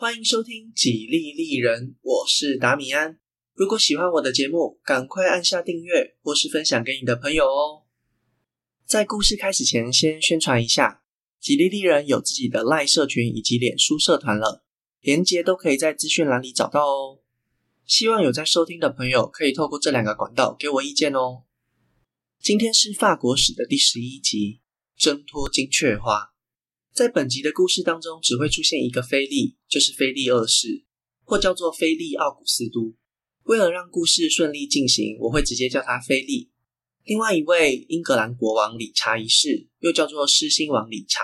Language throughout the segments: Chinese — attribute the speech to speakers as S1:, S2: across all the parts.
S1: 欢迎收听《几利利人》，我是达米安。如果喜欢我的节目，赶快按下订阅或是分享给你的朋友哦。在故事开始前，先宣传一下，《几利利人》有自己的赖社群以及脸书社团了，连结都可以在资讯栏里找到哦。希望有在收听的朋友可以透过这两个管道给我意见哦。今天是法国史的第十一集，挣脱金雀花。在本集的故事当中，只会出现一个菲利，就是菲利二世，或叫做菲利奥古斯都。为了让故事顺利进行，我会直接叫他菲利。另外一位英格兰国王理查一世，又叫做狮心王理查，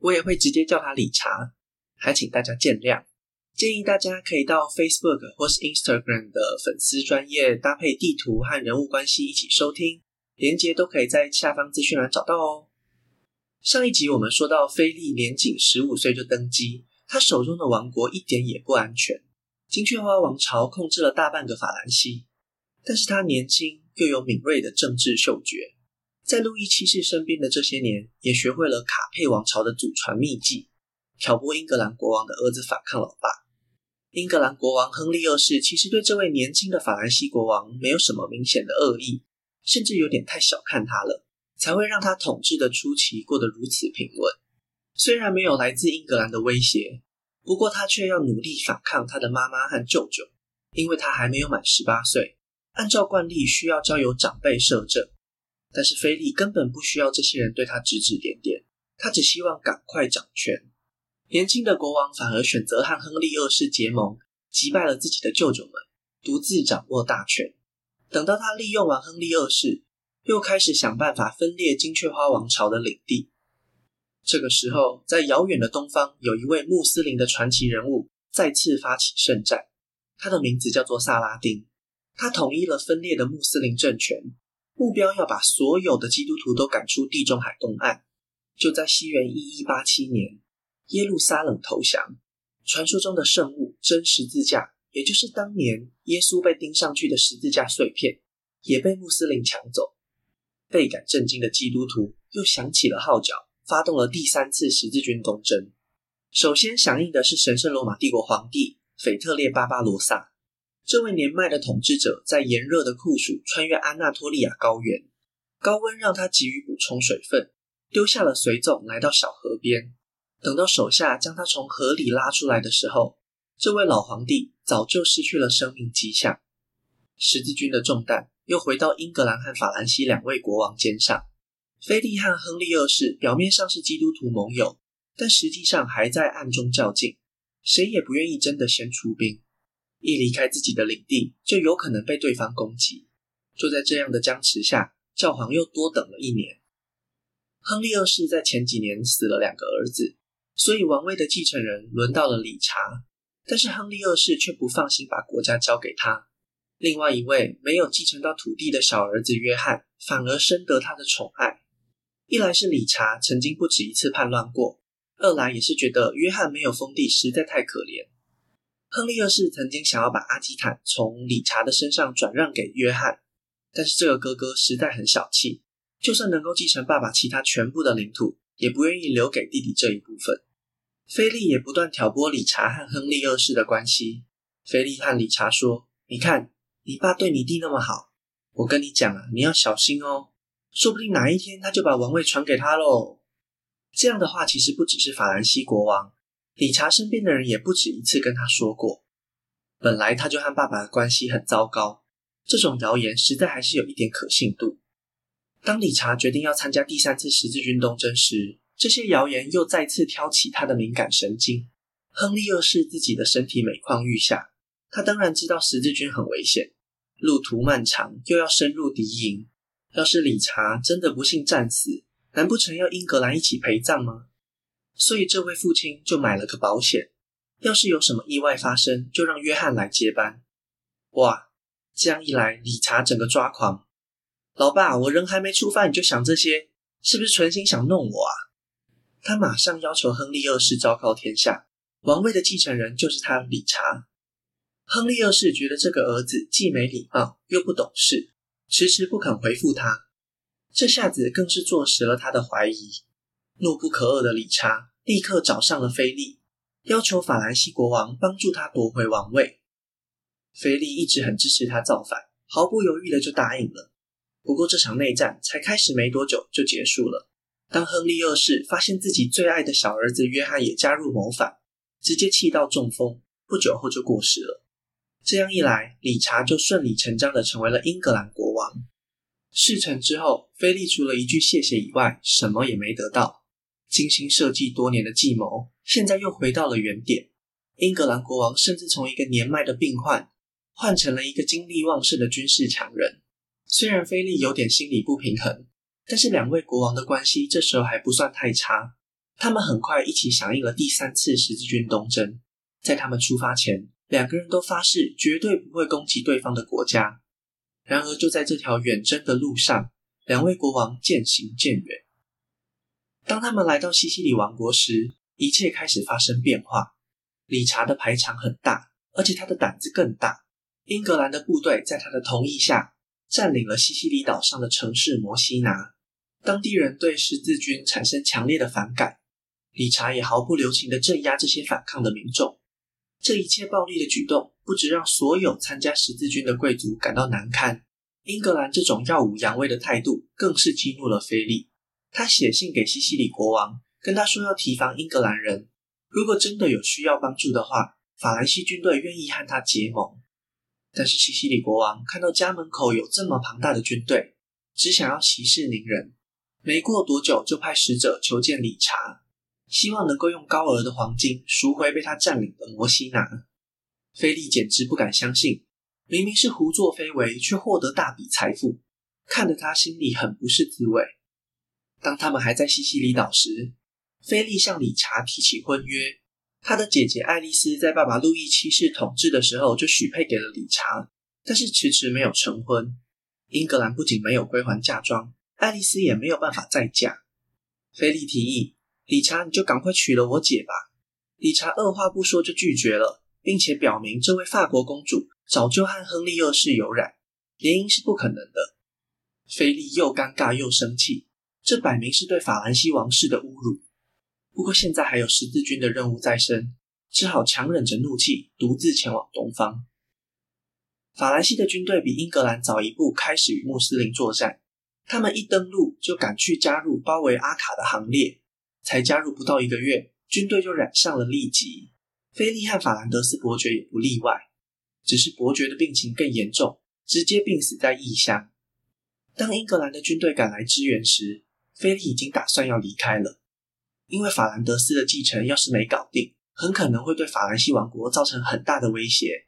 S1: 我也会直接叫他理查，还请大家见谅。建议大家可以到 Facebook 或是 Instagram 的粉丝专页搭配地图和人物关系一起收听，连接都可以在下方资讯栏找到哦。上一集我们说到，菲利年仅十五岁就登基，他手中的王国一点也不安全。金雀花王朝控制了大半个法兰西，但是他年轻又有敏锐的政治嗅觉，在路易七世身边的这些年，也学会了卡佩王朝的祖传秘技，挑拨英格兰国王的儿子反抗老爸。英格兰国王亨利二世其实对这位年轻的法兰西国王没有什么明显的恶意，甚至有点太小看他了。才会让他统治的初期过得如此平稳。虽然没有来自英格兰的威胁，不过他却要努力反抗他的妈妈和舅舅，因为他还没有满十八岁。按照惯例，需要交由长辈摄政。但是菲利根本不需要这些人对他指指点点，他只希望赶快掌权。年轻的国王反而选择和亨利二世结盟，击败了自己的舅舅们，独自掌握大权。等到他利用完亨利二世，又开始想办法分裂金雀花王朝的领地。这个时候，在遥远的东方，有一位穆斯林的传奇人物再次发起圣战。他的名字叫做萨拉丁。他统一了分裂的穆斯林政权，目标要把所有的基督徒都赶出地中海东岸。就在西元一一八七年，耶路撒冷投降。传说中的圣物真十字架，也就是当年耶稣被钉上去的十字架碎片，也被穆斯林抢走。倍感震惊的基督徒又响起了号角，发动了第三次十字军东征。首先响应的是神圣罗马帝国皇帝腓特烈巴巴罗萨。这位年迈的统治者在炎热的酷暑穿越安纳托利亚高原，高温让他急于补充水分，丢下了随从来到小河边。等到手下将他从河里拉出来的时候，这位老皇帝早就失去了生命迹象。十字军的重担。又回到英格兰和法兰西两位国王肩上。菲利和亨利二世表面上是基督徒盟友，但实际上还在暗中较劲，谁也不愿意真的先出兵。一离开自己的领地，就有可能被对方攻击。就在这样的僵持下，教皇又多等了一年。亨利二世在前几年死了两个儿子，所以王位的继承人轮到了理查，但是亨利二世却不放心把国家交给他。另外一位没有继承到土地的小儿子约翰，反而深得他的宠爱。一来是理查曾经不止一次叛乱过，二来也是觉得约翰没有封地实在太可怜。亨利二世曾经想要把阿基坦从理查的身上转让给约翰，但是这个哥哥实在很小气，就算能够继承爸爸其他全部的领土，也不愿意留给弟弟这一部分。菲利也不断挑拨理查和亨利二世的关系。菲利和理查说：“你看。”你爸对你弟那么好，我跟你讲啊，你要小心哦，说不定哪一天他就把王位传给他喽。这样的话，其实不只是法兰西国王，理查身边的人也不止一次跟他说过。本来他就和爸爸的关系很糟糕，这种谣言实在还是有一点可信度。当理查决定要参加第三次十字军东征时，这些谣言又再次挑起他的敏感神经。亨利二世自己的身体每况愈下。他当然知道十字军很危险，路途漫长，又要深入敌营。要是理查真的不幸战死，难不成要英格兰一起陪葬吗？所以这位父亲就买了个保险，要是有什么意外发生，就让约翰来接班。哇，这样一来，理查整个抓狂。老爸，我人还没出发，你就想这些，是不是存心想弄我啊？他马上要求亨利二世昭告天下，王位的继承人就是他理查。亨利二世觉得这个儿子既没礼貌又不懂事，迟迟不肯回复他，这下子更是坐实了他的怀疑。怒不可遏的理查立刻找上了菲利，要求法兰西国王帮助他夺回王位。菲利一直很支持他造反，毫不犹豫的就答应了。不过这场内战才开始没多久就结束了。当亨利二世发现自己最爱的小儿子约翰也加入谋反，直接气到中风，不久后就过世了。这样一来，理查就顺理成章的成为了英格兰国王。事成之后，菲利除了一句谢谢以外，什么也没得到。精心设计多年的计谋，现在又回到了原点。英格兰国王甚至从一个年迈的病患，换成了一个精力旺盛的军事强人。虽然菲利有点心理不平衡，但是两位国王的关系这时候还不算太差。他们很快一起响应了第三次十字军东征。在他们出发前，两个人都发誓绝对不会攻击对方的国家。然而，就在这条远征的路上，两位国王渐行渐远。当他们来到西西里王国时，一切开始发生变化。理查的排场很大，而且他的胆子更大。英格兰的部队在他的同意下，占领了西西里岛上的城市摩西拿，当地人对十字军产生强烈的反感。理查也毫不留情地镇压这些反抗的民众。这一切暴力的举动，不只让所有参加十字军的贵族感到难堪，英格兰这种耀武扬威的态度，更是激怒了菲利。他写信给西西里国王，跟他说要提防英格兰人，如果真的有需要帮助的话，法兰西军队愿意和他结盟。但是西西里国王看到家门口有这么庞大的军队，只想要息事宁人。没过多久，就派使者求见理查，希望能够用高额的黄金赎回被他占领的摩西拿。菲利简直不敢相信，明明是胡作非为，却获得大笔财富，看得他心里很不是滋味。当他们还在西西里岛时，菲利向理查提起婚约。他的姐姐爱丽丝在爸爸路易七世统治的时候就许配给了理查，但是迟迟没有成婚。英格兰不仅没有归还嫁妆，爱丽丝也没有办法再嫁。菲利提议：“理查，你就赶快娶了我姐吧。”理查二话不说就拒绝了，并且表明这位法国公主早就和亨利二世有染，联姻是不可能的。菲利又尴尬又生气，这摆明是对法兰西王室的侮辱。不过现在还有十字军的任务在身，只好强忍着怒气，独自前往东方。法兰西的军队比英格兰早一步开始与穆斯林作战，他们一登陆就赶去加入包围阿卡的行列。才加入不到一个月，军队就染上了痢疾。菲利和法兰德斯伯爵也不例外，只是伯爵的病情更严重，直接病死在异乡。当英格兰的军队赶来支援时，菲利已经打算要离开了。因为法兰德斯的继承要是没搞定，很可能会对法兰西王国造成很大的威胁。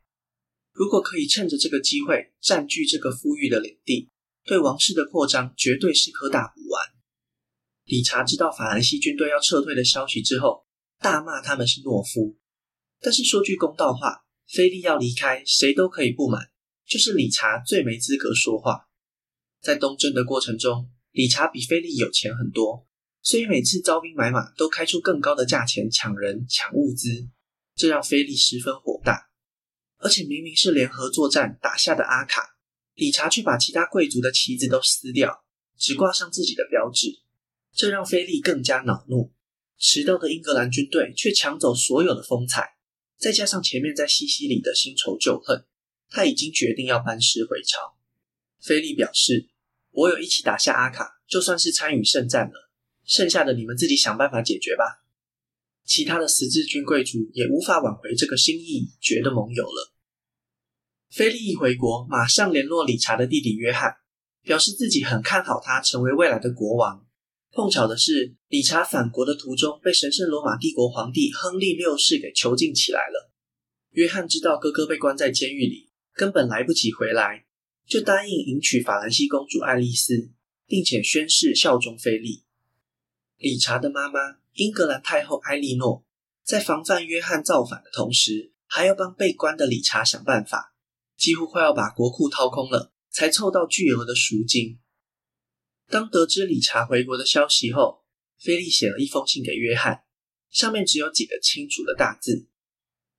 S1: 如果可以趁着这个机会占据这个富裕的领地，对王室的扩张绝对是颗大补丸。理查知道法兰西军队要撤退的消息之后，大骂他们是懦夫。但是说句公道话，菲利要离开，谁都可以不满，就是理查最没资格说话。在东征的过程中，理查比菲利有钱很多。所以每次招兵买马都开出更高的价钱抢人抢物资，这让菲利十分火大。而且明明是联合作战打下的阿卡，理查却把其他贵族的旗子都撕掉，只挂上自己的标志，这让菲利更加恼怒。迟到的英格兰军队却抢走所有的风采，再加上前面在西西里的新仇旧恨，他已经决定要班师回朝。菲利表示：“我有一起打下阿卡，就算是参与圣战了。”剩下的你们自己想办法解决吧。其他的十字军贵族也无法挽回这个心意已决的盟友了。菲利一回国，马上联络理查的弟弟约翰，表示自己很看好他成为未来的国王。碰巧的是，理查返国的途中被神圣罗马帝国皇帝亨利六世给囚禁起来了。约翰知道哥哥被关在监狱里，根本来不及回来，就答应迎娶法兰西公主爱丽丝，并且宣誓效忠菲利。理查的妈妈英格兰太后埃莉诺在防范约翰造反的同时，还要帮被关的理查想办法，几乎快要把国库掏空了，才凑到巨额的赎金。当得知理查回国的消息后，菲利写了一封信给约翰，上面只有几个清楚的大字：“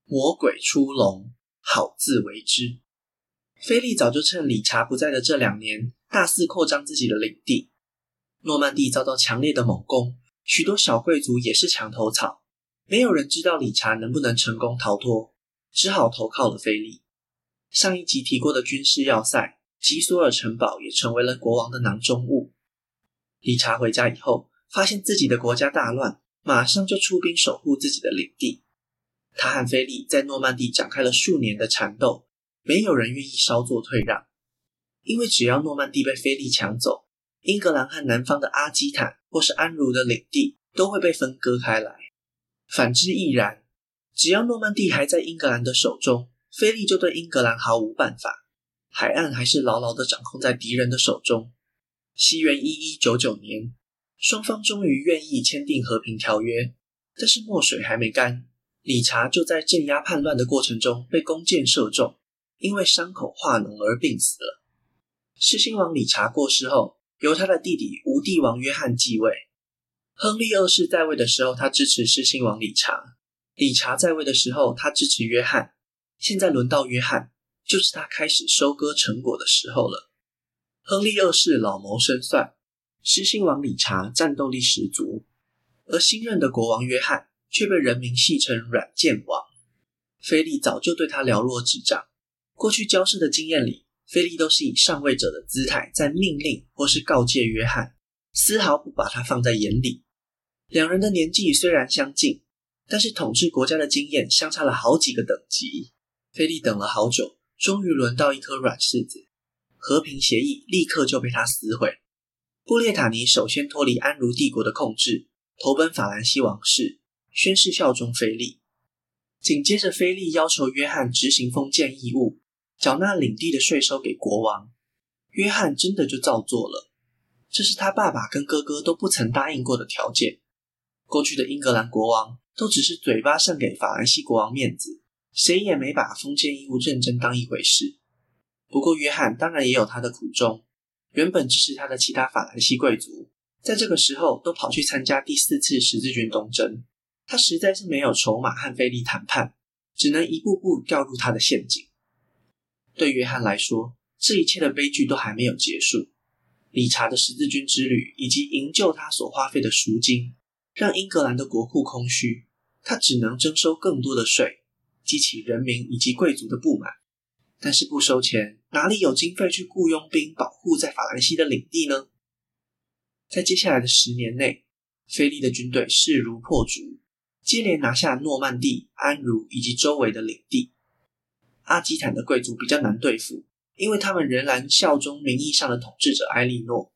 S1: 魔鬼出笼，好自为之。”菲利早就趁理查不在的这两年，大肆扩张自己的领地。诺曼底遭到强烈的猛攻，许多小贵族也是墙头草。没有人知道理查能不能成功逃脱，只好投靠了菲利。上一集提过的军事要塞吉索尔城堡也成为了国王的囊中物。理查回家以后，发现自己的国家大乱，马上就出兵守护自己的领地。他和菲利在诺曼底展开了数年的缠斗，没有人愿意稍作退让，因为只要诺曼底被菲利抢走，英格兰和南方的阿基坦或是安茹的领地都会被分割开来。反之亦然，只要诺曼底还在英格兰的手中，菲利就对英格兰毫无办法，海岸还是牢牢地掌控在敌人的手中。西元一一九九年，双方终于愿意签订和平条约，但是墨水还没干，理查就在镇压叛乱的过程中被弓箭射中，因为伤口化脓而病死了。狮心王理查过世后，由他的弟弟无帝王约翰继位。亨利二世在位的时候，他支持狮心王理查；理查在位的时候，他支持约翰。现在轮到约翰，就是他开始收割成果的时候了。亨利二世老谋深算，狮心王理查战斗力十足，而新任的国王约翰却被人民戏称软剑王。菲利早就对他了若指掌，过去交涉的经验里，菲利都是以上位者的姿态在命令或是告诫约翰，丝毫不把他放在眼里。两人的年纪虽然相近，但是统治国家的经验相差了好几个等级。菲利等了好久，终于轮到一颗软柿子。和平协议立刻就被他撕毁。布列塔尼首先脱离安茹帝国的控制，投奔法兰西王室，宣誓效忠菲利。紧接着，菲利要求约翰执行封建义务，缴纳领地的税收给国王。约翰真的就照做了，这是他爸爸跟哥哥都不曾答应过的条件。过去的英格兰国王都只是嘴巴上给法兰西国王面子，谁也没把封建义务认真当一回事。不过，约翰当然也有他的苦衷。原本支持他的其他法兰西贵族，在这个时候都跑去参加第四次十字军东征。他实在是没有筹码和菲利谈判，只能一步步掉入他的陷阱。对约翰来说，这一切的悲剧都还没有结束。理查的十字军之旅以及营救他所花费的赎金，让英格兰的国库空虚，他只能征收更多的税，激起人民以及贵族的不满。但是不收钱，哪里有经费去雇佣兵保护在法兰西的领地呢？在接下来的十年内，菲利的军队势如破竹，接连拿下诺曼底、安茹以及周围的领地。阿基坦的贵族比较难对付，因为他们仍然效忠名义上的统治者埃莉诺。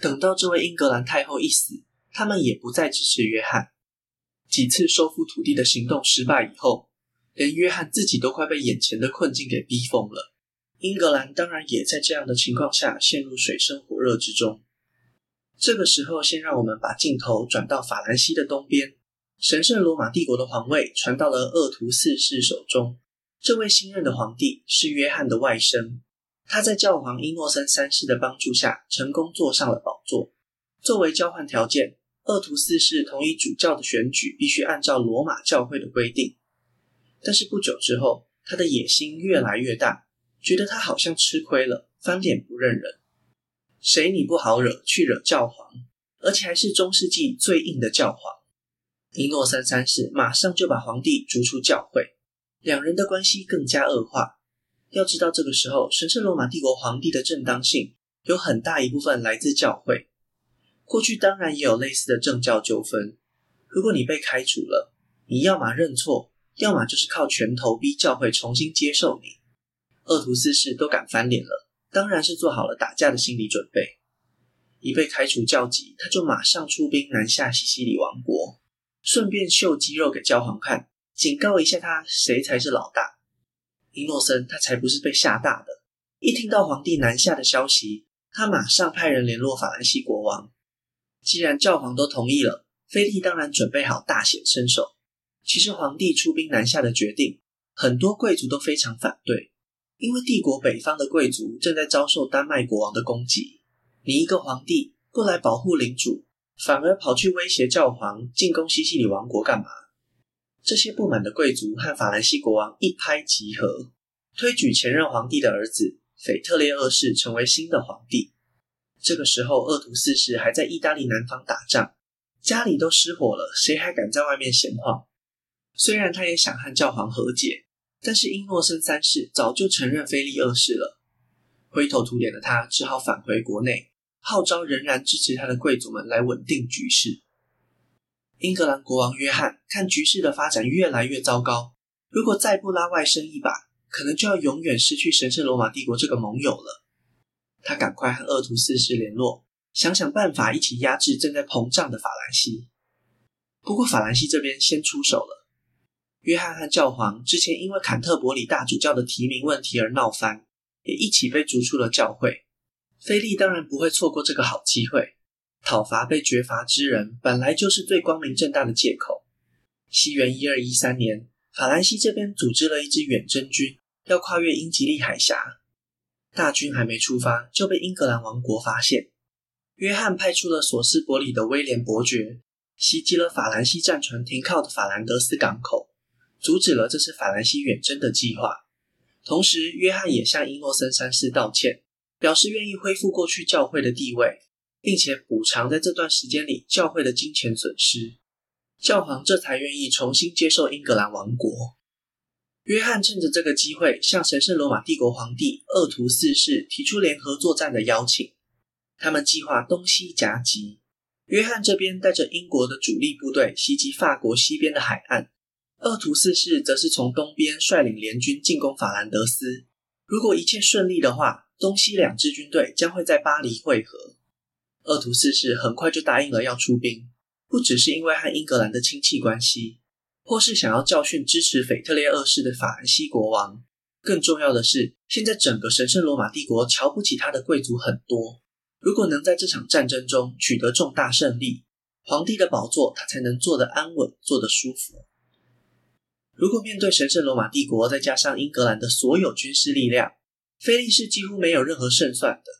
S1: 等到这位英格兰太后一死，他们也不再支持约翰。几次收复土地的行动失败以后，连约翰自己都快被眼前的困境给逼疯了，英格兰当然也在这样的情况下陷入水深火热之中。这个时候，先让我们把镜头转到法兰西的东边，神圣罗马帝国的皇位传到了鄂图四世手中。这位新任的皇帝是约翰的外甥，他在教皇伊诺森三世的帮助下，成功坐上了宝座。作为交换条件，鄂图四世同意主教的选举必须按照罗马教会的规定。但是不久之后，他的野心越来越大，觉得他好像吃亏了，翻脸不认人。谁你不好惹，去惹教皇，而且还是中世纪最硬的教皇。一诺三三世马上就把皇帝逐出教会，两人的关系更加恶化。要知道，这个时候神圣罗马帝国皇帝的正当性有很大一部分来自教会。过去当然也有类似的政教纠纷。如果你被开除了，你要么认错。要么就是靠拳头逼教会重新接受你，鄂图四世都敢翻脸了，当然是做好了打架的心理准备。一被开除教籍，他就马上出兵南下西西里王国，顺便秀肌肉给教皇看，警告一下他谁才是老大。伊诺森他才不是被吓大的，一听到皇帝南下的消息，他马上派人联络法兰西国王。既然教皇都同意了，菲利当然准备好大显身手。其实皇帝出兵南下的决定，很多贵族都非常反对，因为帝国北方的贵族正在遭受丹麦国王的攻击。你一个皇帝不来保护领主，反而跑去威胁教皇进攻西西里王国干嘛？这些不满的贵族和法兰西国王一拍即合，推举前任皇帝的儿子腓特烈二世成为新的皇帝。这个时候，鄂图四世还在意大利南方打仗，家里都失火了，谁还敢在外面闲晃？虽然他也想和教皇和解，但是英诺森三世早就承认菲利二世了。灰头土脸的他只好返回国内，号召仍然支持他的贵族们来稳定局势。英格兰国王约翰看局势的发展越来越糟糕，如果再不拉外甥一把，可能就要永远失去神圣罗马帝国这个盟友了。他赶快和鄂图四世联络，想想办法一起压制正在膨胀的法兰西。不过法兰西这边先出手了，约翰和教皇之前因为坎特伯里大主教的提名问题而闹翻。也一起被逐出了教会。菲利当然不会错过这个好机会。讨伐被绝罚之人，本来就是最光明正大的借口。西元一二一三年，法兰西这边组织了一支远征军，要跨越英吉利海峡。大军还没出发，就被英格兰王国发现。约翰派出了索斯伯里的威廉伯爵，袭击了法兰西战船停靠的法兰德斯港口，阻止了这次法兰西远征的计划。同时，约翰也向英诺森三世道歉，表示愿意恢复过去教会的地位，并且补偿在这段时间里教会的金钱损失。教皇这才愿意重新接受英格兰王国。约翰趁着这个机会，向神圣罗马帝国皇帝鄂图四世提出联合作战的邀请。他们计划东西夹击，约翰这边带着英国的主力部队袭击法国西边的海岸。鄂图四世则是从东边率领联军进攻法兰德斯。如果一切顺利的话，东西两支军队将会在巴黎会合。鄂图四世很快就答应了要出兵，不只是因为和英格兰的亲戚关系，或是想要教训支持腓特烈二世的法兰西国王。更重要的是，现在整个神圣罗马帝国瞧不起他的贵族很多。如果能在这场战争中取得重大胜利，皇帝的宝座他才能坐得安稳，坐得舒服。如果面对神圣罗马帝国，再加上英格兰的所有军事力量，菲利是几乎没有任何胜算的。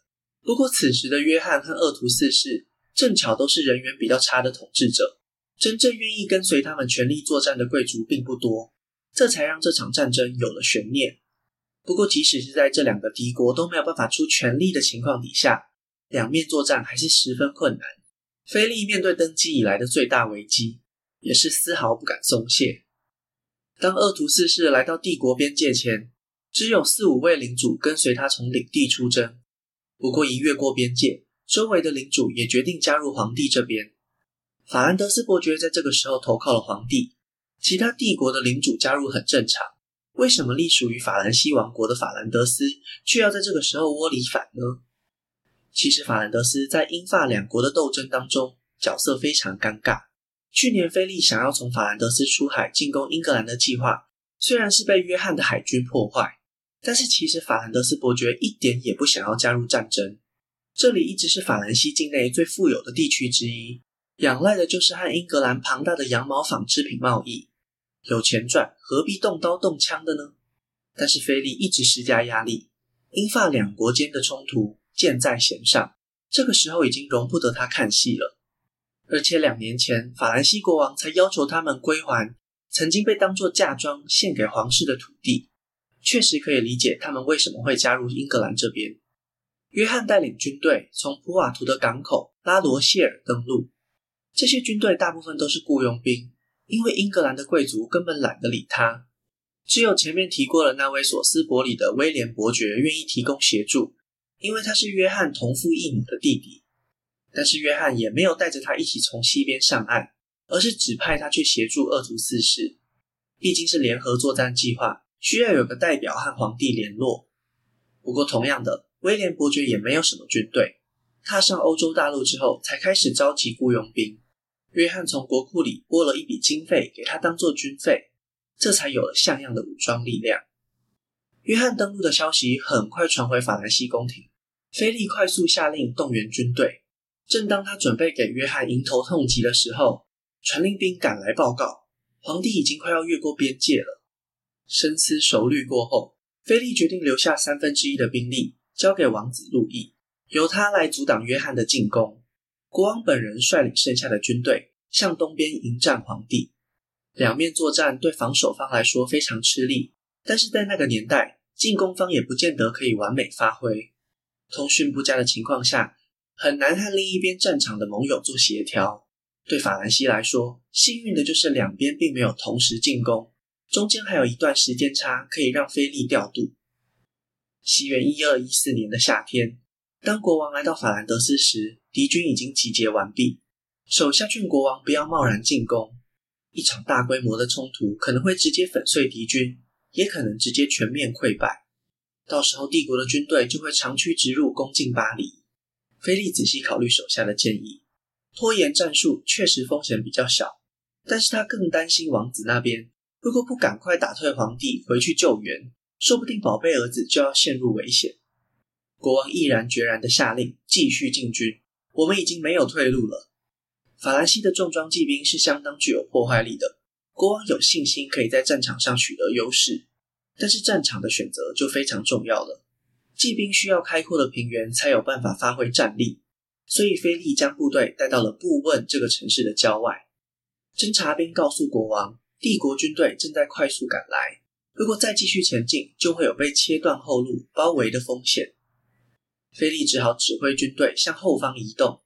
S1: 不过，此时的约翰和鄂图四世正巧都是人缘比较差的统治者，真正愿意跟随他们全力作战的贵族并不多，这才让这场战争有了悬念。不过，即使是在这两个敌国都没有办法出全力的情况底下，两面作战还是十分困难。菲利面对登基以来的最大危机，也是丝毫不敢松懈。当鄂图四世来到帝国边界前，只有四五位领主跟随他从领地出征。不过一越过边界，周围的领主也决定加入皇帝这边。法兰德斯伯爵在这个时候投靠了皇帝，其他帝国的领主加入很正常。为什么隶属于法兰西王国的法兰德斯却要在这个时候窝里反呢？其实法兰德斯在英法两国的斗争当中角色非常尴尬。去年，菲利想要从法兰德斯出海进攻英格兰的计划，虽然是被约翰的海军破坏，但是其实法兰德斯伯爵一点也不想要加入战争。这里一直是法兰西境内最富有的地区之一，仰赖的就是和英格兰庞大的羊毛纺织品贸易，有钱赚，何必动刀动枪的呢？但是菲利一直施加压力，英法两国间的冲突箭在弦上，这个时候已经容不得他看戏了。而且两年前，法兰西国王才要求他们归还曾经被当作嫁妆献给皇室的土地，确实可以理解他们为什么会加入英格兰这边。约翰带领军队从普瓦图的港口拉罗谢尔登陆，这些军队大部分都是雇佣兵，因为英格兰的贵族根本懒得理他，只有前面提过的那位索斯伯里的威廉伯爵愿意提供协助，因为他是约翰同父异母的弟弟。但是约翰也没有带着他一起从西边上岸，而是指派他去协助鄂图四世。毕竟是联合作战计划，需要有个代表和皇帝联络。不过同样的，威廉伯爵也没有什么军队。踏上欧洲大陆之后，才开始召集雇佣兵。约翰从国库里拨了一笔经费给他当做军费，这才有了像样的武装力量。约翰登陆的消息很快传回法兰西宫廷，菲利快速下令动员军队。正当他准备给约翰迎头痛击的时候，传令兵赶来报告，皇帝已经快要越过边界了。深思熟虑过后，菲利决定留下三分之一的兵力交给王子路易，由他来阻挡约翰的进攻。国王本人率领剩下的军队向东边迎战皇帝。两面作战对防守方来说非常吃力，但是在那个年代，进攻方也不见得可以完美发挥。通讯不佳的情况下，很难和另一边战场的盟友做协调，对法兰西来说，幸运的就是两边并没有同时进攻，中间还有一段时间差可以让菲利调度。西元一二一四年的夏天，当国王来到法兰德斯时，敌军已经集结完毕。手下劝国王不要贸然进攻，一场大规模的冲突可能会直接粉碎敌军，也可能直接全面溃败。到时候帝国的军队就会长驱直入，攻进巴黎。菲利仔细考虑手下的建议。拖延战术确实风险比较小，但是他更担心王子那边，如果不赶快打退皇帝回去救援，说不定宝贝儿子就要陷入危险。国王毅然决然地下令继续进军，我们已经没有退路了。法兰西的重装骑兵是相当具有破坏力的，国王有信心可以在战场上取得优势，但是战场的选择就非常重要了。骑兵需要开阔的平原才有办法发挥战力。所以，菲利将部队带到了布问这个城市的郊外。侦察兵告诉国王，帝国军队正在快速赶来，如果再继续前进，就会有被切断后路、包围的风险。菲利只好指挥军队向后方移动。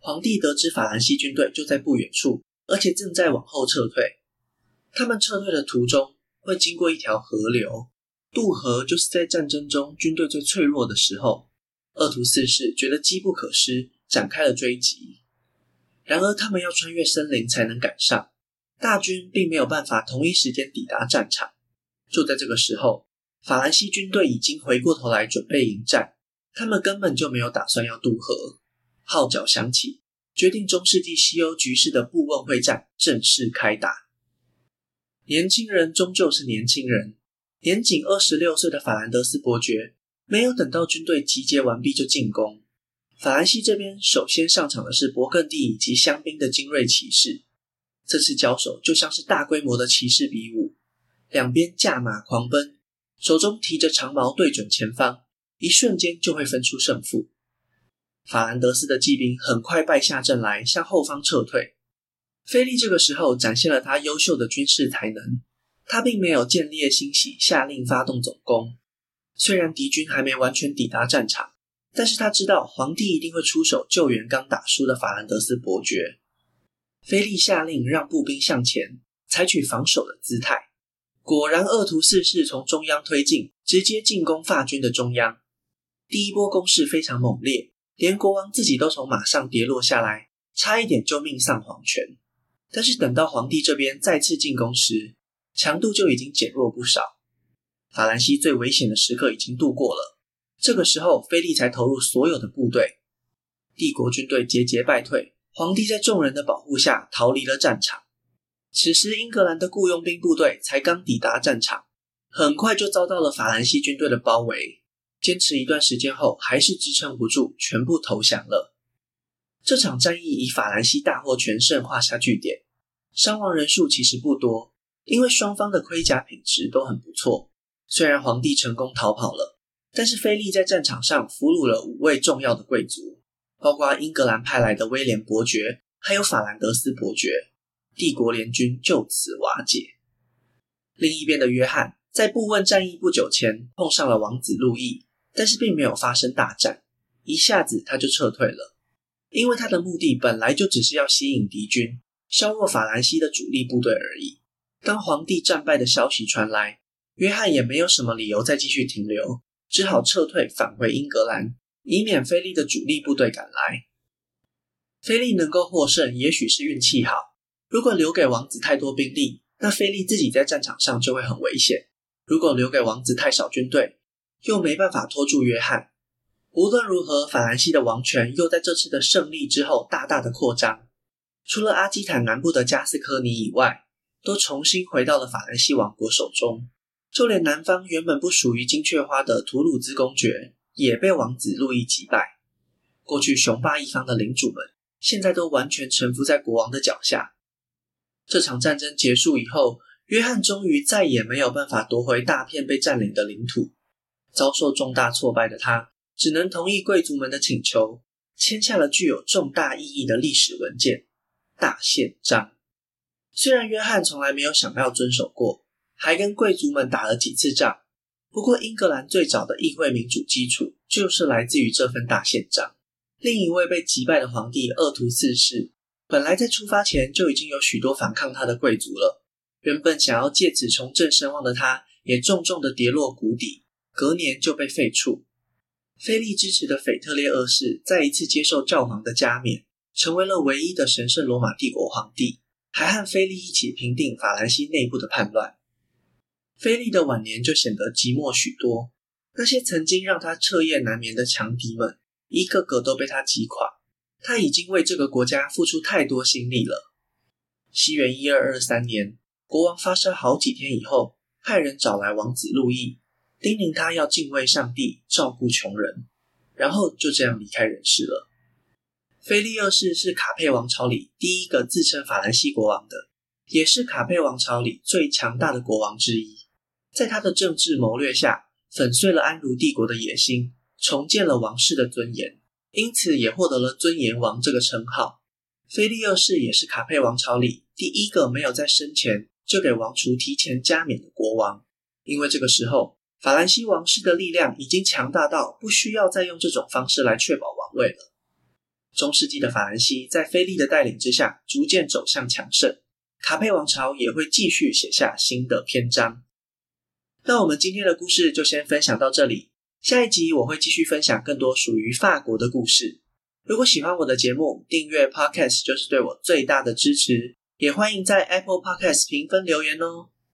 S1: 皇帝得知法兰西军队就在不远处，而且正在往后撤退。他们撤退的途中会经过一条河流，渡河就是在战争中军队最脆弱的时候。二图四世觉得机不可失，展开了追击。然而，他们要穿越森林才能赶上，大军并没有办法同一时间抵达战场。就在这个时候，法兰西军队已经回过头来准备迎战，他们根本就没有打算要渡河。号角响起，决定中世纪西欧局势的布问会战正式开打。年轻人终究是年轻人，年仅二十六岁的法兰德斯伯爵。没有等到军队集结完毕就进攻。法兰西这边首先上场的是勃艮第以及香槟的精锐骑士。这次交手就像是大规模的骑士比武，两边驾马狂奔，手中提着长矛对准前方，一瞬间就会分出胜负。法兰德斯的骑兵很快败下阵来，向后方撤退。菲利这个时候展现了他优秀的军事才能，他并没有见猎心喜，下令发动总攻。虽然敌军还没完全抵达战场，但是他知道皇帝一定会出手救援刚打输的法兰德斯伯爵。菲利下令让步兵向前，采取防守的姿态。果然，鄂图四世从中央推进，直接进攻法军的中央。第一波攻势非常猛烈，连国王自己都从马上跌落下来，差一点就命丧黄泉。但是等到皇帝这边再次进攻时，强度就已经减弱不少。法兰西最危险的时刻已经度过了，这个时候，菲利才投入所有的部队，帝国军队节节败退，皇帝在众人的保护下逃离了战场。此时，英格兰的雇佣兵部队才刚抵达战场，很快就遭到了法兰西军队的包围，坚持一段时间后，还是支撑不住，全部投降了。这场战役以法兰西大获全胜画下句点，伤亡人数其实不多，因为双方的盔甲品质都很不错。虽然皇帝成功逃跑了，但是菲利在战场上俘虏了五位重要的贵族，包括英格兰派来的威廉伯爵，还有法兰德斯伯爵。帝国联军就此瓦解。另一边的约翰在布问战役不久前碰上了王子路易，但是并没有发生大战，一下子他就撤退了，因为他的目的本来就只是要吸引敌军，削弱法兰西的主力部队而已。当皇帝战败的消息传来，约翰也没有什么理由再继续停留，只好撤退返回英格兰，以免菲利的主力部队赶来。菲利能够获胜，也许是运气好。如果留给王子太多兵力，那菲利自己在战场上就会很危险。如果留给王子太少军队，又没办法拖住约翰。无论如何，法兰西的王权又在这次的胜利之后大大的扩张。除了阿基坦南部的加斯科尼以外，都重新回到了法兰西王国手中。就连南方原本不属于金雀花的图鲁兹公爵，也被王子路易击败。过去雄霸一方的领主们，现在都完全臣服在国王的脚下。这场战争结束以后，约翰终于再也没有办法夺回大片被占领的领土。遭受重大挫败的他，只能同意贵族们的请求，签下了具有重大意义的历史文件《大宪章》。虽然约翰从来没有想要遵守过。还跟贵族们打了几次仗，不过英格兰最早的议会民主基础就是来自于这份大宪章。另一位被击败的皇帝鄂图四世本来在出发前就已经有许多反抗他的贵族了，原本想要借此重振声望的他，也重重的跌落谷底，隔年就被废黜。菲利支持的腓特烈二世再一次接受教皇的加冕，成为了唯一的神圣罗马帝国皇帝，还和菲利一起平定法兰西内部的叛乱。菲利的晚年就显得寂寞许多，那些曾经让他彻夜难眠的强敌们，一个个都被他击垮。他已经为这个国家付出太多心力了。西元一二二三年，国王发烧好几天以后，派人找来王子路易，叮咛他要敬畏上帝，照顾穷人，然后就这样离开人世了。菲利二世是卡佩王朝里第一个自称法兰西国王的，也是卡佩王朝里最强大的国王之一。在他的政治谋略下，粉碎了安茹帝国的野心，重建了王室的尊严。因此也获得了尊严王这个称号。菲利二世也是卡佩王朝里第一个没有在生前就给王储提前加冕的国王，因为这个时候法兰西王室的力量已经强大到不需要再用这种方式来确保王位了。中世纪的法兰西在菲利的带领之下逐渐走向强盛，卡佩王朝也会继续写下新的篇章。那我们今天的故事就先分享到这里。下一集我会继续分享更多属于法国的故事。如果喜欢我的节目，订阅 Podcast 就是对我最大的支持。也欢迎在 Apple Podcast 评分留言哦。